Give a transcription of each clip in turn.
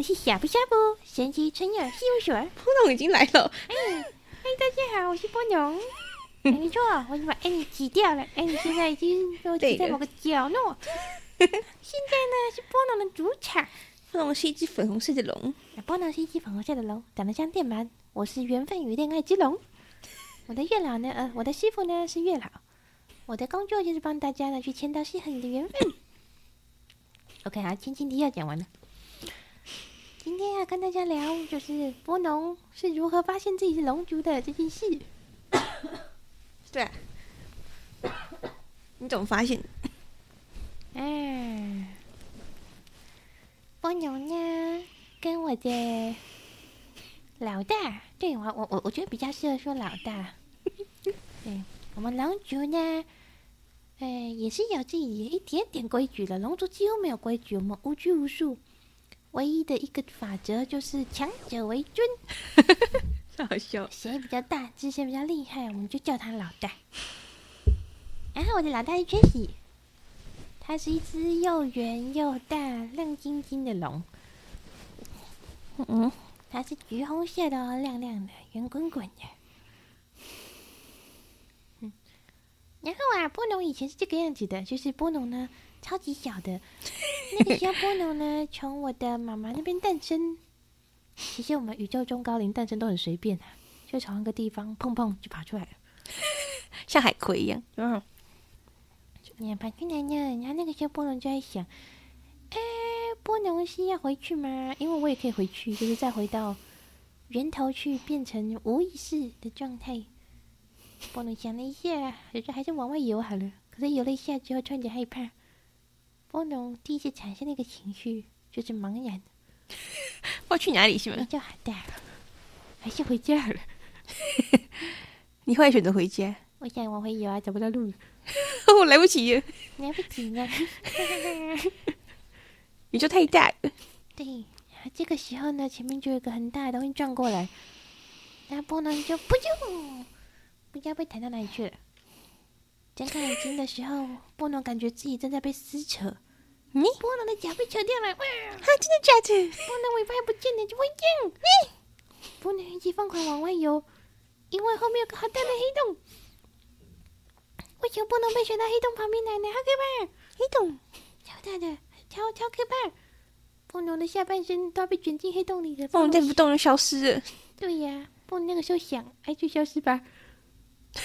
我是小布小布，神奇春药事务所。波农已经来了，哎，哎，大家好，我是波农。没错，我已经把艾米挤掉了，艾米现在已经被我挤在某个角落。现在呢是波农的主场。波农是一只粉红色的龙，波农是一只粉红色的龙，长得像电鳗。我是缘分与恋爱之龙。我的月老呢？呃，我的师傅呢是月老。我的工作就是帮大家呢去签到适合你的缘分。OK，好，前情提要讲完了。今天要跟大家聊，就是波农是如何发现自己是龙族的这件事。对、啊，你怎么发现？嗯，波农呢，跟我的老大，对我我我我觉得比较适合说老大。对，我们龙族呢，呃，也是有自己一点点规矩的。龙族几乎没有规矩，我们无拘无束，唯一的一个法则就是强者为尊。好笑，谁比较大，姿势比较厉害，我们就叫他老大。然后我的老大是缺喜，它是一只又圆又大、亮晶晶的龙。嗯，它是橘红色的哦，亮亮的，圆滚滚的。然后啊，波农以前是这个样子的，就是波农呢超级小的，那个时候波农呢从我的妈妈那边诞生。其实我们宇宙中高龄诞生都很随便啊，就从一个地方碰碰就跑出来了，像海葵一样。嗯，你跑出来呢，然后那个时候波龙就在想，哎，波农是要回去吗？因为我也可以回去，就是再回到源头去，变成无意识的状态。波农想了一下，就说还是往外游好了。可是游了一下之后，突然间害怕。波农第一次产生那个情绪，就是茫然。我要去哪里是吗？叫海带，还是回家了？你会选择回家？我想往回游啊，找不到路，我来不及了，来不及了。宇宙太大了。对，这个时候呢，前面就有一个很大的东西撞过来，然后波农就噗就。不知道被弹到哪里去了。睁开眼睛的时候，波农感觉自己正在被撕扯。你波农的脚被扯掉了，哇！啊，真的假的？波农尾巴还不见了，就会这样。你 波农一直疯狂往外游，因为后面有个好大的黑洞。为什么波农被卷到黑洞旁边来呢？好可怕！黑洞超大的，超超可怕。波农的下半身都要被卷进黑洞里了。波农再不动就消失了。对呀，波农那个时候想，哎，就消失吧。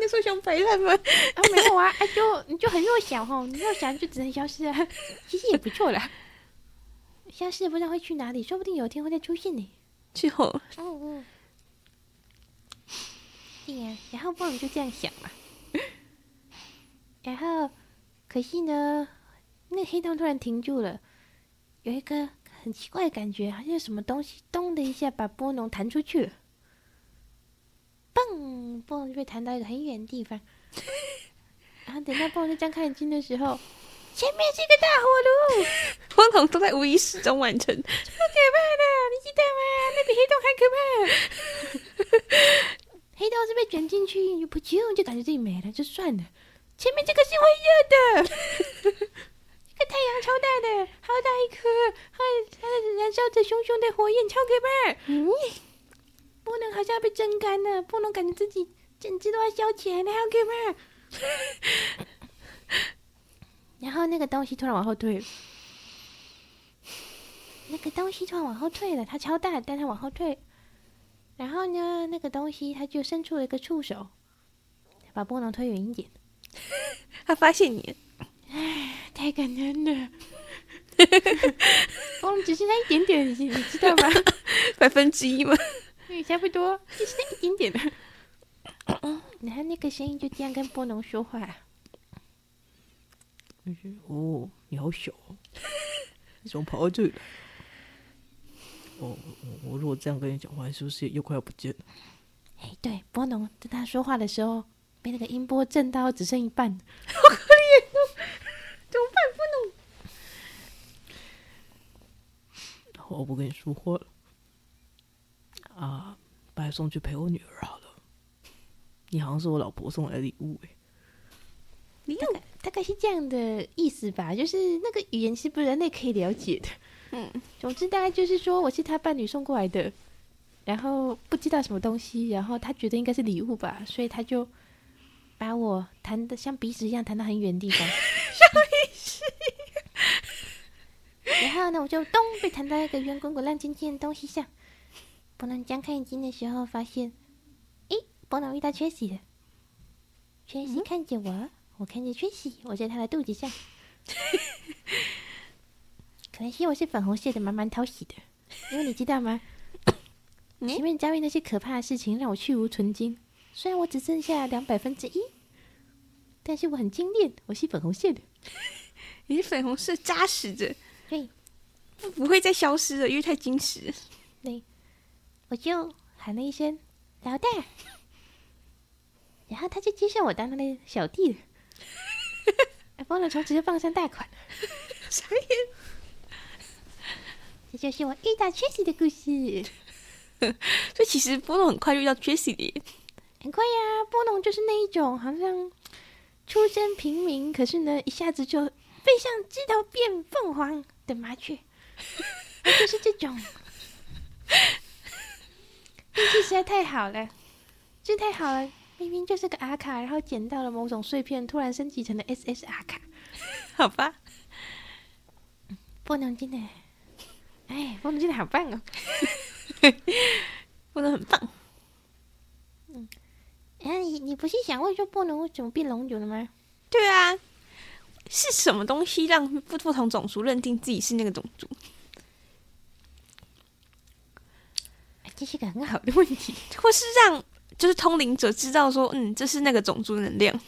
你说想陪他们啊？没有啊，哎，就你就很弱小哈，你弱小就只能消失啊。其实也不错啦，消失也不知道会去哪里，说不定有一天会再出现呢。之后，嗯嗯，对呀，然后波农就这样想嘛。然后，可惜呢，那黑洞突然停住了，有一个很奇怪的感觉，好像什么东西咚的一下把波农弹出去了。嘣！波农就被弹到一个很远的地方，然后等到波农再睁开眼睛的时候，前面是一个大火炉，波农都在无意识中完成，超可怕的，你记得吗？那比黑洞还可怕。黑洞是被卷进去，就噗啾，就感觉自己没了，就算了。前面这个是会热的，一个太阳超大的，好大一颗，还它燃烧着熊熊的火焰，超可怕。嗯。波能好像要被蒸干了，波能感觉自己整只都要烧起来了，好可怕！然后那个东西突然往后退了，那个东西突然往后退了，它超大，但它往后退。然后呢，那个东西它就伸出了一个触手，把波能推远一点。他发现你，哎，太感人了！波农只剩下一点点，你你知道吗？百分之一吗？对，差不多，就是一点点的。然后那个声音就这样跟波农说话。哦，你好小，你怎么跑到这里？哦，我如果这样跟你讲话，是不是又快要不见了？哎，对，波农在他说话的时候，被那个音波震到只剩一半，好可怜哦！怎么办，波农？我不跟你说话了。啊，把它送去陪我女儿好了。你好像是我老婆送来的礼物哎，礼物大概是这样的意思吧，就是那个语言是不是人类可以了解的？嗯，总之大概就是说我是他伴侣送过来的，然后不知道什么东西，然后他觉得应该是礼物吧，所以他就把我弹的像鼻屎一样弹到很远的地方。然后呢，我就咚被弹到一个圆滚滚、亮晶晶的东西上。波隆张开眼睛的时候，发现，诶，波隆遇到缺席了。缺席看着我，嗯、我看见缺席，我在他的肚子上。可能是我是粉红色的，蛮蛮讨喜的。因为你知道吗？前面遭遇那些可怕的事情，让我去无存菁。虽然我只剩下两百分之一，但是我很精炼，我是粉红色的。你是粉红色扎实的。对，不不会再消失了，因为太矜持。对，我就喊了一声“老大”，然后他就接受我当他的小弟 了。波隆从此就放上贷款。啥意这就是我遇到 Jessie 的故事。所以其实波隆很快就遇到 Jessie 的，很快呀、啊。波隆就是那一种，好像出身平民，可是呢，一下子就飞上枝头变凤凰。的麻雀，就是这种运气实在太好了，这太好了！明明就是个阿卡，然后捡到了某种碎片，突然升级成了 SSR 卡，好吧？波能真的，哎，波能真的好棒哦，波能很棒。嗯，哎，你你不是想问说波能为什么变龙族了吗？对啊。是什么东西让不不同种族认定自己是那个种族？这是个很好的问题，或是让就是通灵者知道说，嗯，这是那个种族的能量。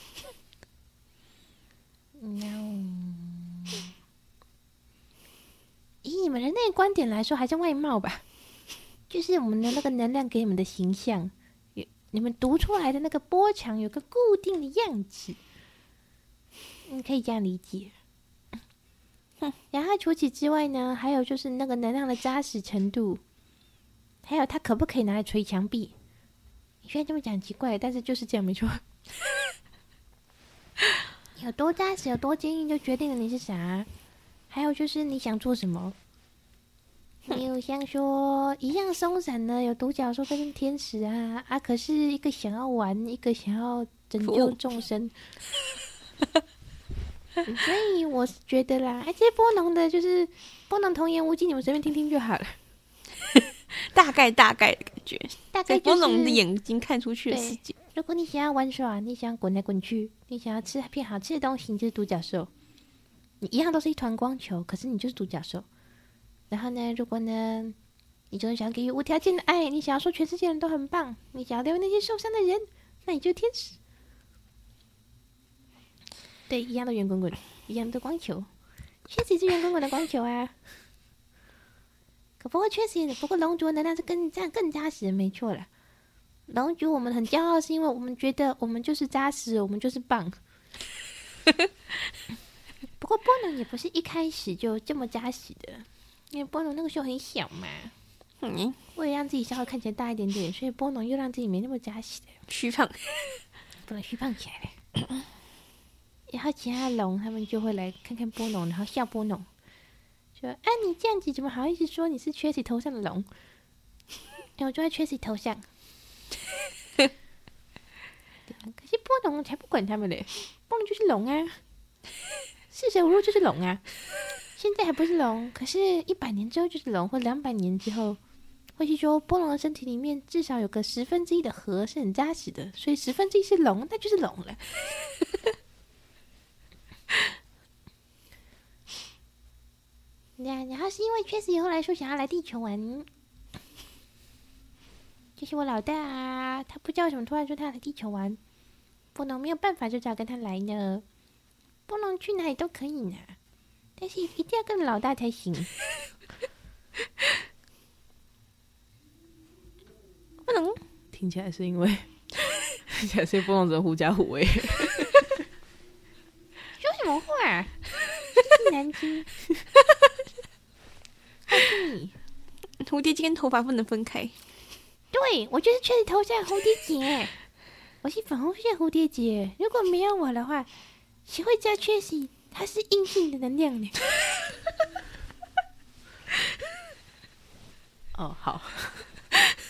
No，以你们人类观点来说，还是外貌吧？就是我们的那个能量给你们的形象，你们读出来的那个波长有个固定的样子。你可以这样理解，哼。然后除此之外呢，还有就是那个能量的扎实程度，还有它可不可以拿来捶墙壁？你虽然这么讲奇怪，但是就是这样没错。有多扎实，有多坚硬，就决定了你是啥。还有就是你想做什么？你有像说一样松散呢，有独角兽跟天使啊啊！可是一个想要玩，一个想要拯救众生。所以我是觉得啦，哎，这些波隆的，就是波能童言无忌，你们随便听听就好了。大概大概的感觉，大概波隆的眼睛看出去的世界。如果你想要玩耍，你想滚来滚去，你想要吃片好吃的东西，你就是独角兽。你一样都是一团光球，可是你就是独角兽。然后呢，如果呢，你就是想给予无条件的爱，你想要说全世界人都很棒，你想要疗愈那些受伤的人，那你就天使。对，一样的圆滚滚，一样的光球，确实是圆滚滚的光球啊。可不过确实，不过龙族的能量是更这样更扎实，没错了。龙族我们很骄傲，是因为我们觉得我们就是扎实，我们就是棒。不过波隆也不是一开始就这么扎实的，因为波隆那个时候很小嘛。嗯，为了让自己稍微看起来大一点点，所以波隆又让自己没那么扎实的虚胖，不能虚胖起来了。然后其他龙他们就会来看看波农，然后笑波隆，说：“啊，你这样子怎么好意思说你是 Jessie 头上的龙？” 哎我就在 Jessie 头像。可是波龙才不管他们嘞，波龙就是龙啊，四舍五入就是龙啊。现在还不是龙，可是一百年之后就是龙，或两百年之后，或许说波龙的身体里面至少有个十分之一的核是很扎实的，所以十分之一是龙，那就是龙了。然后是因为确实以后来说想要来地球玩，就是我老大啊，他不知道为什么突然说他要来地球玩，不能没有办法，就只好跟他来呢。不能去哪里都可以呢，但是一定要跟老大才行。不能听起来是因为，听起来是不能只狐假虎威。说什么话？难听。蝴蝶结跟头发不能分开。对，我就是确实头像蝴蝶结，我是粉红色蝴蝶结。如果没有我的话，谁会知道确实它是阴性的能量呢？哦，好，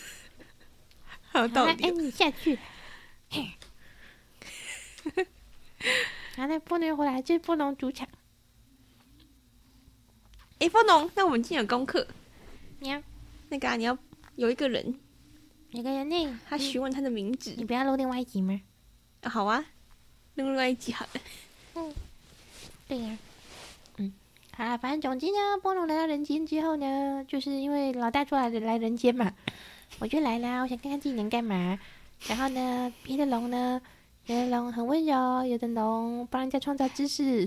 好道理。哎，你下去。嘿，那波农回来，这是波农主场。哎，波农，那我们今天有功课。你要那个啊，你要有一个人，有个人呢，他询问他的名字。你不要录另外一集吗？啊，好啊，录另外一集好了。嗯，对呀。嗯，好了，反正总之呢，波龙来到人间之后呢，就是因为老大出来来人间嘛，我就来啦，我想看看自己能干嘛。然后呢，别的龙呢，有的龙很温柔，有的龙帮人家创造知识，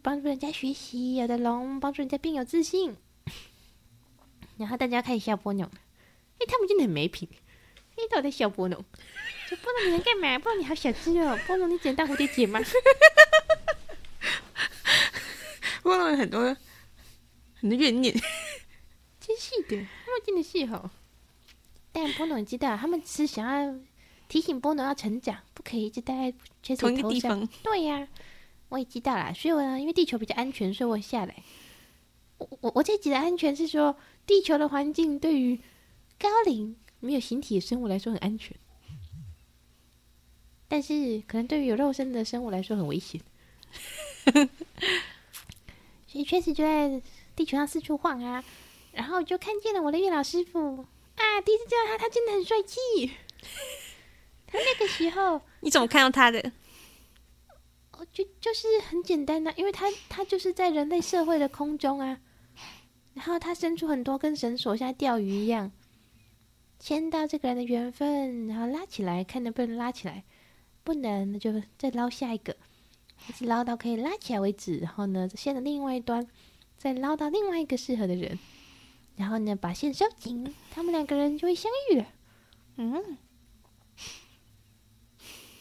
帮助人家学习，有的龙帮助人家变有自信。然后大家开始笑波农，哎，他们真的很没品，一直在笑波农。就波农你能干嘛？波农你好小只哦，波农你只能当蝴蝶结吗？波农有很多很多怨念，真是的，他们真的是好。但波农知道，他们是想要提醒波农要成长，不可以一直待在同一个地方。对呀、啊，我也知道啦。所以我呢，因为地球比较安全，所以我下来。我我我这集的安全是说，地球的环境对于高龄没有形体的生物来说很安全，但是可能对于有肉身的生物来说很危险。所以确实就在地球上四处晃啊，然后就看见了我的月老师傅。啊！第一次见到他，他真的很帅气。他那个时候，你怎么看到他的？哦，就就是很简单的、啊，因为他他就是在人类社会的空中啊，然后他伸出很多根绳索，像钓鱼一样，牵到这个人的缘分，然后拉起来，看能不能拉起来，不能那就再捞下一个，一直捞到可以拉起来为止。然后呢，线的另外一端再捞到另外一个适合的人。然后呢，把线收紧，他们两个人就会相遇了。嗯，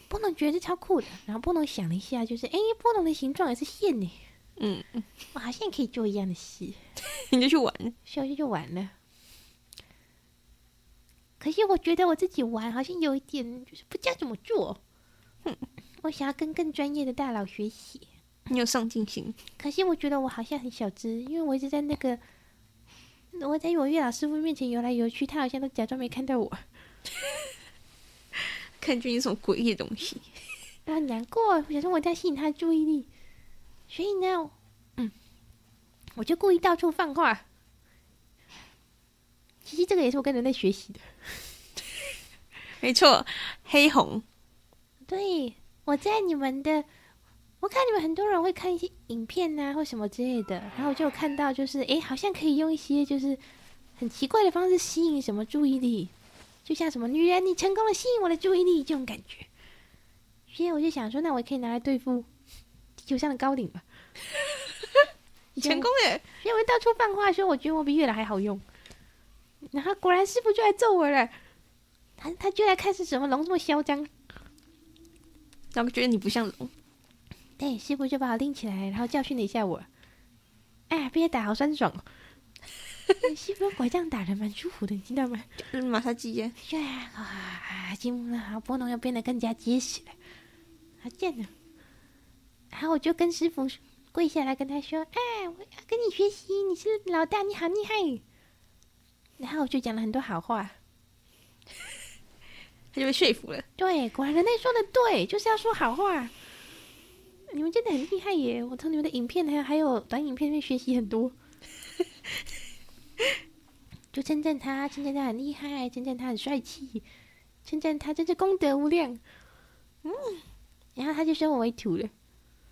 波农觉得超酷的。然后波农想一下，就是哎，波农的形状也是线呢。嗯，我好像可以做一样的事，你就去玩，小就就玩了。可是我觉得我自己玩好像有一点就是不知道怎么做。哼，我想要跟更专业的大佬学习。你有上进心。可是我觉得我好像很小只，因为我一直在那个。我在我月老师傅面前游来游去，他好像都假装没看到我，看见有什么诡异的东西，他很难过，我想说我在吸引他的注意力，所以呢，嗯，我就故意到处放话。其实这个也是我跟人类学习的，没错，黑红，对，我在你们的。我看你们很多人会看一些影片啊，或什么之类的，然后我就有看到，就是哎，好像可以用一些就是很奇怪的方式吸引什么注意力，就像什么女人，你成功的吸引我的注意力这种感觉。所以我就想说，那我也可以拿来对付地球上的高顶吧。你成功哎！因为到处放话说，我觉得我比月老还好用。然后果然师傅就来揍我了，他他就来看是什么龙这么嚣张，他们觉得你不像龙。对，师傅就把我拎起来，然后教训了一下我。哎，被打好酸爽哦！师傅拐杖打人蛮舒服的，你知道吗？就是马杀鸡耶。对啊，啊，筋膜好，波龙要变得更加结实了。好贱呢！然后我就跟师傅跪下来跟他说：“哎，我要跟你学习，你是老大，你好厉害。”然后我就讲了很多好话，他就被说服了。对，果然人类说的对，就是要说好话。你们真的很厉害耶！我从你们的影片还有还有短影片里面学习很多，就称赞他，称赞他很厉害，称赞他很帅气，称赞他真是功德无量。嗯，然后他就收我为徒了。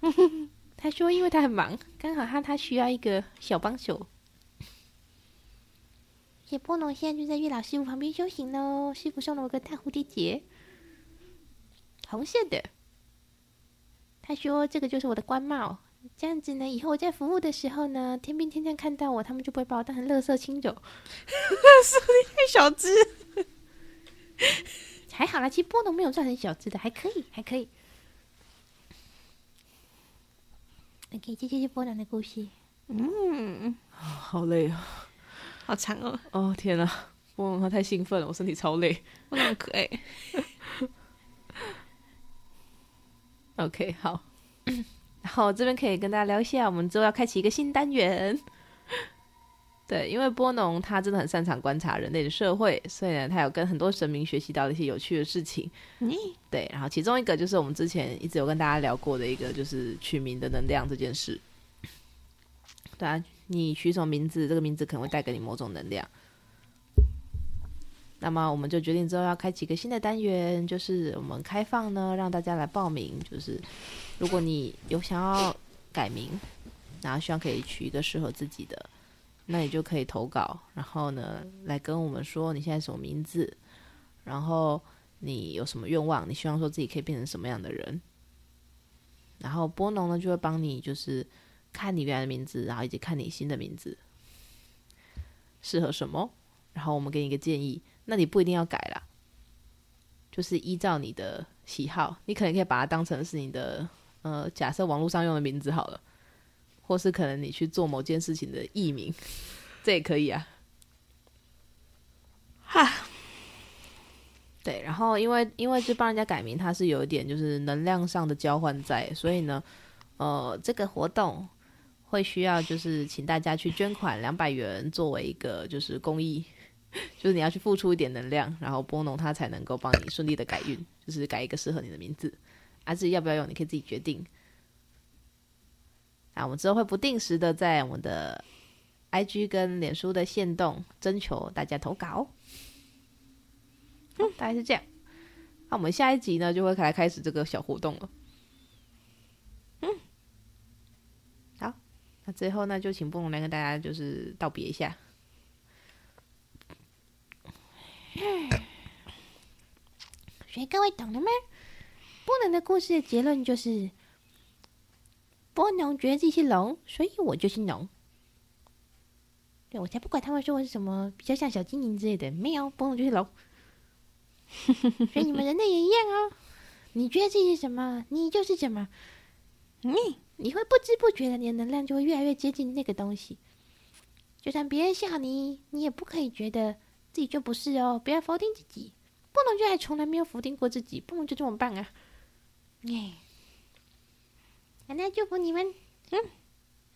他说，因为他很忙，刚好他他需要一个小帮手。谢波农现在就在月老师傅旁边修行喽。师傅送了我个大蝴蝶结，红色的。他说：“这个就是我的官帽，这样子呢，以后我在服务的时候呢，天兵天将看到我，他们就不会把我当成垃圾清走。”是不是太小只？还好啦，其实波农没有算很小只的，还可以，还可以。OK，这就是波兰的故事。嗯，好累啊，好长哦。哦天哪，波农他太兴奋了，我身体超累。波农很可爱。OK，好，然后这边可以跟大家聊一下，我们之后要开启一个新单元。对，因为波农他真的很擅长观察人类的社会，所以呢，他有跟很多神明学习到一些有趣的事情。嗯，对，然后其中一个就是我们之前一直有跟大家聊过的一个，就是取名的能量这件事。对啊，你取什么名字，这个名字可能会带给你某种能量。那么我们就决定之后要开启一个新的单元，就是我们开放呢，让大家来报名。就是如果你有想要改名，然后希望可以取一个适合自己的。那你就可以投稿，然后呢，来跟我们说你现在什么名字，然后你有什么愿望，你希望说自己可以变成什么样的人，然后波农呢就会帮你，就是看你原来的名字，然后以及看你新的名字适合什么，然后我们给你一个建议，那你不一定要改啦，就是依照你的喜好，你可能可以把它当成是你的，呃，假设网络上用的名字好了。或是可能你去做某件事情的艺名，这也可以啊。哈，对，然后因为因为就帮人家改名，它是有一点就是能量上的交换在，所以呢，呃，这个活动会需要就是请大家去捐款两百元作为一个就是公益，就是你要去付出一点能量，然后波农他才能够帮你顺利的改运，就是改一个适合你的名字，啊，至于要不要用，你可以自己决定。啊我们之后会不定时的在我们的 IG 跟脸书的线动征求大家投稿，嗯，大概是这样。那我们下一集呢就会来开始这个小活动了。嗯，好，那最后呢就请波农来跟大家就是道别一下。所以各位懂了吗？不能的故事的结论就是。波农觉得自己是龙，所以我就是龙。对，我才不管他们说我是什么，比较像小精灵之类的，没有，波农就是龙。所以你们人类也一样哦。你觉得自己是什么，你就是什么。你你会不知不觉的，你的能量就会越来越接近那个东西。就算别人笑你，你也不可以觉得自己就不是哦，不要否定自己。不能就还从来没有否定过自己，不能就这么棒啊！耶。那祝福你们，嗯，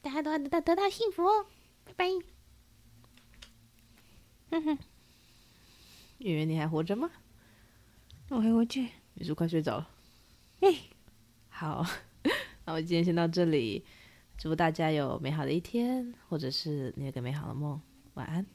大家都要得到得到幸福哦，拜拜。哼哼，圆圆，你还活着吗？我还活着。你是不是快睡着了？哎，好，那我今天先到这里，祝福大家有美好的一天，或者是你有个美好的梦，晚安。